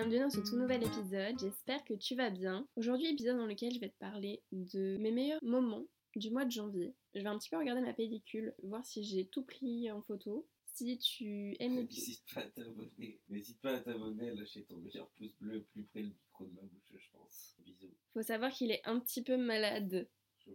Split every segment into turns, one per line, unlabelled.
bienvenue dans ce tout nouvel épisode, j'espère que tu vas bien. Aujourd'hui, épisode dans lequel je vais te parler de mes meilleurs moments du mois de janvier. Je vais un petit peu regarder ma pellicule, voir si j'ai tout pris en photo. Si tu aimes
N'hésite pas à t'abonner. N'hésite pas à t'abonner, à lâcher ton meilleur pouce bleu plus près le micro de ma bouche, je pense. Bisous.
Faut savoir qu'il est un petit peu malade.
Je.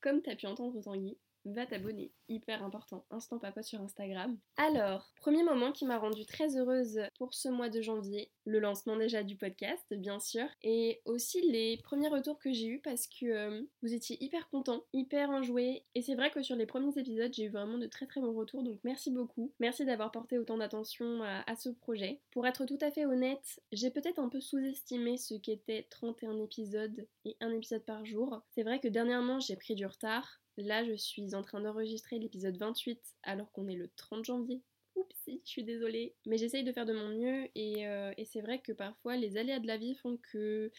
Comme t'as pu entendre Tanguy, va t'abonner. Hyper important. Instant papa sur Instagram. Alors, premier moment qui m'a rendue très heureuse pour ce mois de janvier. Le lancement déjà du podcast, bien sûr. Et aussi les premiers retours que j'ai eus parce que euh, vous étiez hyper contents, hyper enjoués. Et c'est vrai que sur les premiers épisodes, j'ai eu vraiment de très très bons retours. Donc merci beaucoup. Merci d'avoir porté autant d'attention à, ce projet. Pour être tout à fait honnête, j'ai peut-être un peu sous-estimé ce qu'était 31 épisodes et un épisode par jour. C'est vrai que dernièrement, j'ai pris du retard. Là, je suis en train d'enregistrer l'épisode 28 alors qu'on est le 30 janvier. Oups, je suis désolée. Mais j'essaye de faire de mon mieux et, euh, et c'est vrai que parfois les aléas de la vie font que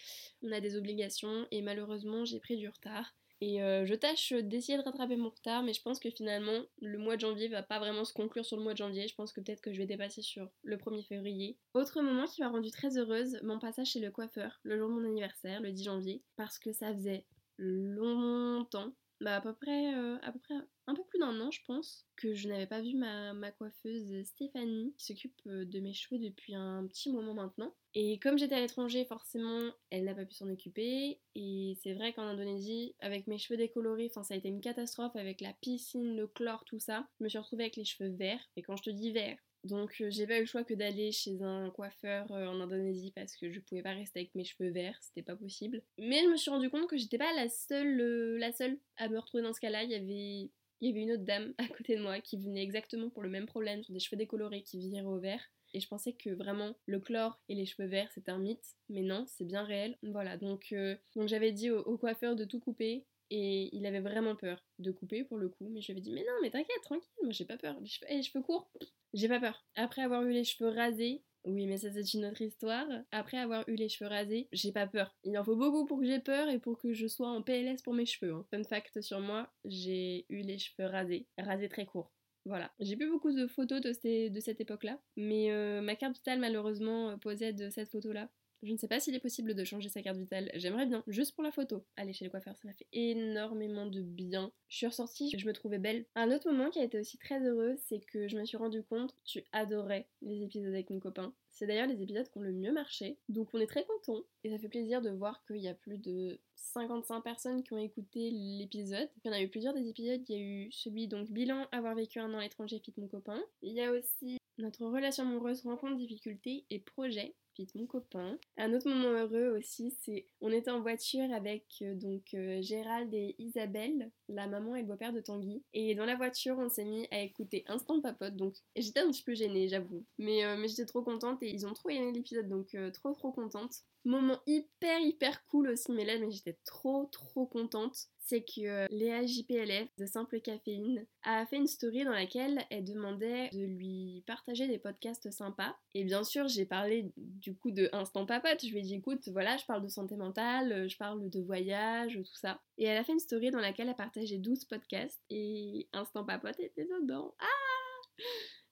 on a des obligations et malheureusement j'ai pris du retard. Et euh, je tâche d'essayer de rattraper mon retard, mais je pense que finalement le mois de janvier va pas vraiment se conclure sur le mois de janvier. Je pense que peut-être que je vais dépasser sur le 1er février. Autre moment qui m'a rendue très heureuse, mon passage chez le coiffeur le jour de mon anniversaire, le 10 janvier, parce que ça faisait longtemps bah à peu près, euh, à peu près un peu plus d'un an, je pense, que je n'avais pas vu ma, coiffeuse Stéphanie, qui s'occupe euh, de mes cheveux depuis un petit moment maintenant. Et comme j'étais à l'étranger, forcément, elle n'a pas pu s'en occuper. Et c'est vrai qu'en Indonésie, avec mes cheveux décolorés, ça a été une catastrophe avec la piscine, le chlore, tout ça. Je me suis retrouvée avec les cheveux verts. Et quand je te dis vert, donc euh, j'ai pas eu le choix que d'aller chez un coiffeur euh, en Indonésie parce que je pouvais pas rester avec mes cheveux verts, c'était pas possible. Mais je me suis rendu compte que j'étais pas la seule, euh, la seule à me retrouver dans ce cas-là. Il y avait, il y avait une autre dame à côté de moi qui venait exactement pour le même problème sur des cheveux décolorés qui viraient au vert. Et je pensais que vraiment le chlore et les cheveux verts c'était un mythe, mais non, c'est bien réel. Voilà, donc, donc j'avais dit au, coiffeur de tout couper et il avait vraiment peur de couper pour le coup, mais je lui avais dit mais non mais t'inquiète, tranquille, moi j'ai pas peur. Les cheveux, eh, les cheveux courts, j'ai pas peur. Après avoir eu les cheveux rasés, oui, mais ça c'est une autre histoire. Après avoir eu les cheveux rasés, j'ai pas peur. Il en faut beaucoup pour que j'ai peur et pour que je sois en PLS pour mes cheveux. Hein. Fun fact sur moi, j'ai eu les cheveux rasés, rasés très courts. Voilà. J'ai plus beaucoup de photos de, de cette époque-là, mais euh, ma carte vitale malheureusement euh, possède cette photo-là. Je ne sais pas s'il est possible de changer sa carte vitale. J'aimerais bien, juste pour la photo. Aller chez le coiffeur, ça m'a fait énormément de bien. Je suis ressortie, je me trouvais belle. Un autre moment qui a été aussi très heureux, c'est que je me suis rendu compte tu adorais les épisodes avec mon copain. C'est d'ailleurs les épisodes qui ont le mieux marché. Donc on est très contents. Et ça fait plaisir de voir qu'il y a plus de 55 personnes qui ont écouté l'épisode. Il y en a eu plusieurs des épisodes. Il y a eu celui donc bilan avoir vécu un an à l'étranger fit mon copain. Il y a aussi notre relation amoureuse rencontre difficultés et projet fit mon copain. Un autre moment heureux aussi, c'est on était en voiture avec euh, donc euh, Gérald et Isabelle, la maman et le beau-père de Tanguy. Et dans la voiture, on s'est mis à écouter Instant Papote. Donc j'étais un petit peu gênée, j'avoue. Mais, euh, mais j'étais trop contente ils ont trop aimé l'épisode, donc euh, trop trop contente. Moment hyper hyper cool aussi, mais là mais j'étais trop trop contente. C'est que euh, Léa JPLF de Simple Caféine a fait une story dans laquelle elle demandait de lui partager des podcasts sympas. Et bien sûr, j'ai parlé du coup de Instant Papote. Je lui ai dit écoute, voilà, je parle de santé mentale, euh, je parle de voyage, tout ça. Et elle a fait une story dans laquelle elle partageait 12 podcasts et Instant Papote était dedans. Ah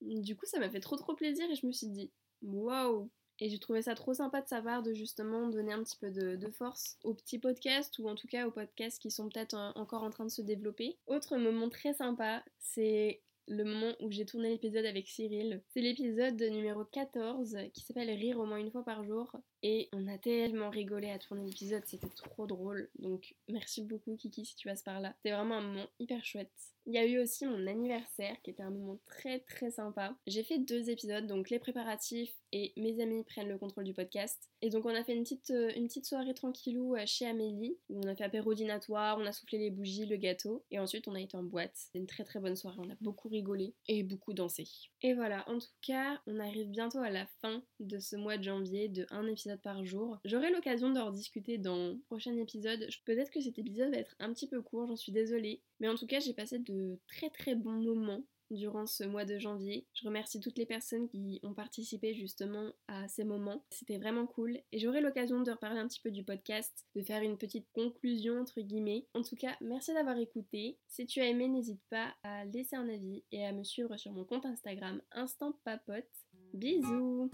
Du coup, ça m'a fait trop trop plaisir et je me suis dit waouh et j'ai trouvé ça trop sympa de sa part de justement donner un petit peu de, de force aux petits podcasts ou en tout cas aux podcasts qui sont peut-être encore en train de se développer. Autre moment très sympa, c'est le moment où j'ai tourné l'épisode avec Cyril. C'est l'épisode numéro 14 qui s'appelle Rire au moins une fois par jour. Et on a tellement rigolé à tourner l'épisode, c'était trop drôle. Donc merci beaucoup Kiki si tu passes par là. C'était vraiment un moment hyper chouette. Il y a eu aussi mon anniversaire qui était un moment très très sympa. J'ai fait deux épisodes, donc les préparatifs et mes amis prennent le contrôle du podcast. Et donc on a fait une petite, euh, une petite soirée tranquillou euh, chez Amélie où on a fait apéro dînatoire, on a soufflé les bougies, le gâteau et ensuite on a été en boîte. C'était une très très bonne soirée, on a beaucoup rigolé et beaucoup dansé. Et voilà, en tout cas, on arrive bientôt à la fin de ce mois de janvier de un épisode par jour. J'aurai l'occasion d'en rediscuter dans le prochain épisode. Peut-être que cet épisode va être un petit peu court, j'en suis désolée. Mais en tout cas, j'ai passé très très bons moments durant ce mois de janvier. Je remercie toutes les personnes qui ont participé justement à ces moments. C'était vraiment cool et j'aurai l'occasion de reparler un petit peu du podcast, de faire une petite conclusion entre guillemets. En tout cas, merci d'avoir écouté. Si tu as aimé, n'hésite pas à laisser un avis et à me suivre sur mon compte Instagram Instant Papote. Bisous